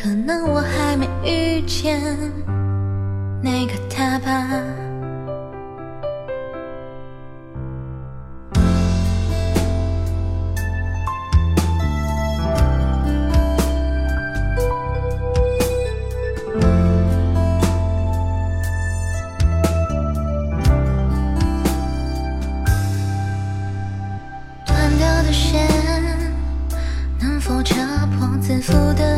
可能我还没遇见那个他吧。断掉的线，能否扯破自负的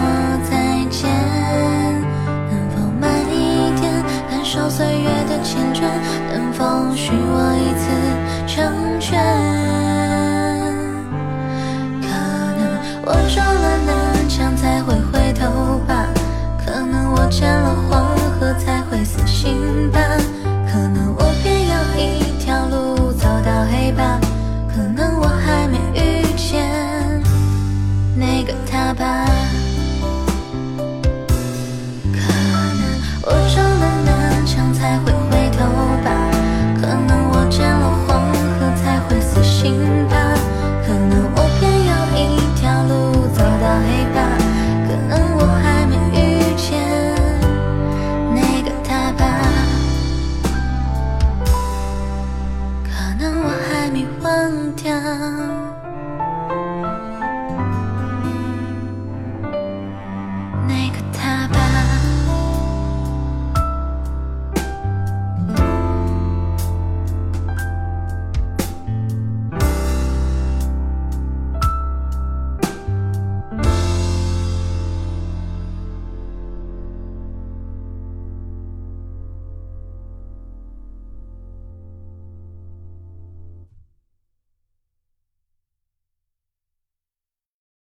我撞能我还没忘掉。